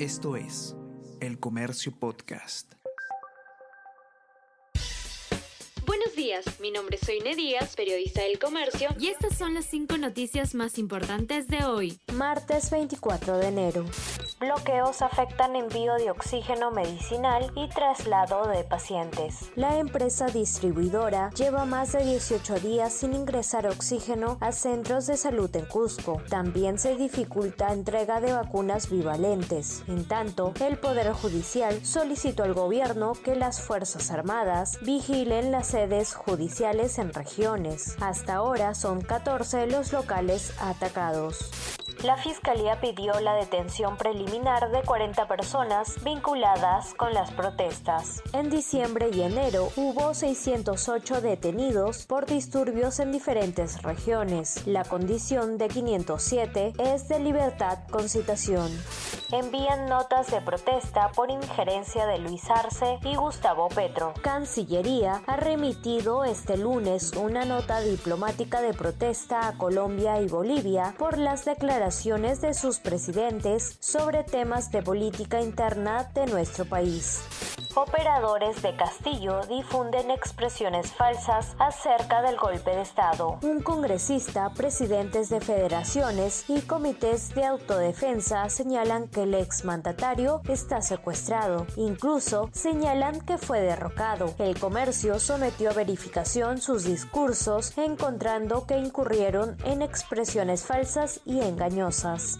Esto es El Comercio Podcast. Buenos días, mi nombre es Soine Díaz, periodista del Comercio, y estas son las cinco noticias más importantes de hoy, martes 24 de enero. Bloqueos afectan envío de oxígeno medicinal y traslado de pacientes. La empresa distribuidora lleva más de 18 días sin ingresar oxígeno a centros de salud en Cusco. También se dificulta entrega de vacunas bivalentes. En tanto, el Poder Judicial solicitó al gobierno que las Fuerzas Armadas vigilen las sedes judiciales en regiones. Hasta ahora son 14 los locales atacados. La Fiscalía pidió la detención preliminar de 40 personas vinculadas con las protestas. En diciembre y enero hubo 608 detenidos por disturbios en diferentes regiones. La condición de 507 es de libertad con citación. Envían notas de protesta por injerencia de Luis Arce y Gustavo Petro. Cancillería ha remitido este lunes una nota diplomática de protesta a Colombia y Bolivia por las declaraciones de sus presidentes sobre temas de política interna de nuestro país. Operadores de Castillo difunden expresiones falsas acerca del golpe de Estado. Un congresista, presidentes de federaciones y comités de autodefensa señalan que el exmandatario está secuestrado. Incluso señalan que fue derrocado. El comercio sometió a verificación sus discursos encontrando que incurrieron en expresiones falsas y engañosas.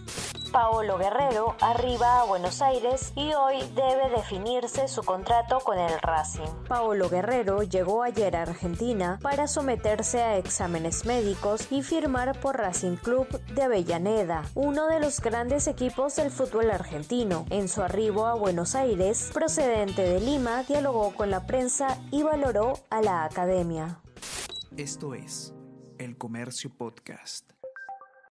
Paolo Guerrero arriba a Buenos Aires y hoy debe definirse su contrato con el Racing. Paolo Guerrero llegó ayer a Argentina para someterse a exámenes médicos y firmar por Racing Club de Avellaneda, uno de los grandes equipos del fútbol argentino. En su arribo a Buenos Aires, procedente de Lima, dialogó con la prensa y valoró a la academia. Esto es El Comercio Podcast.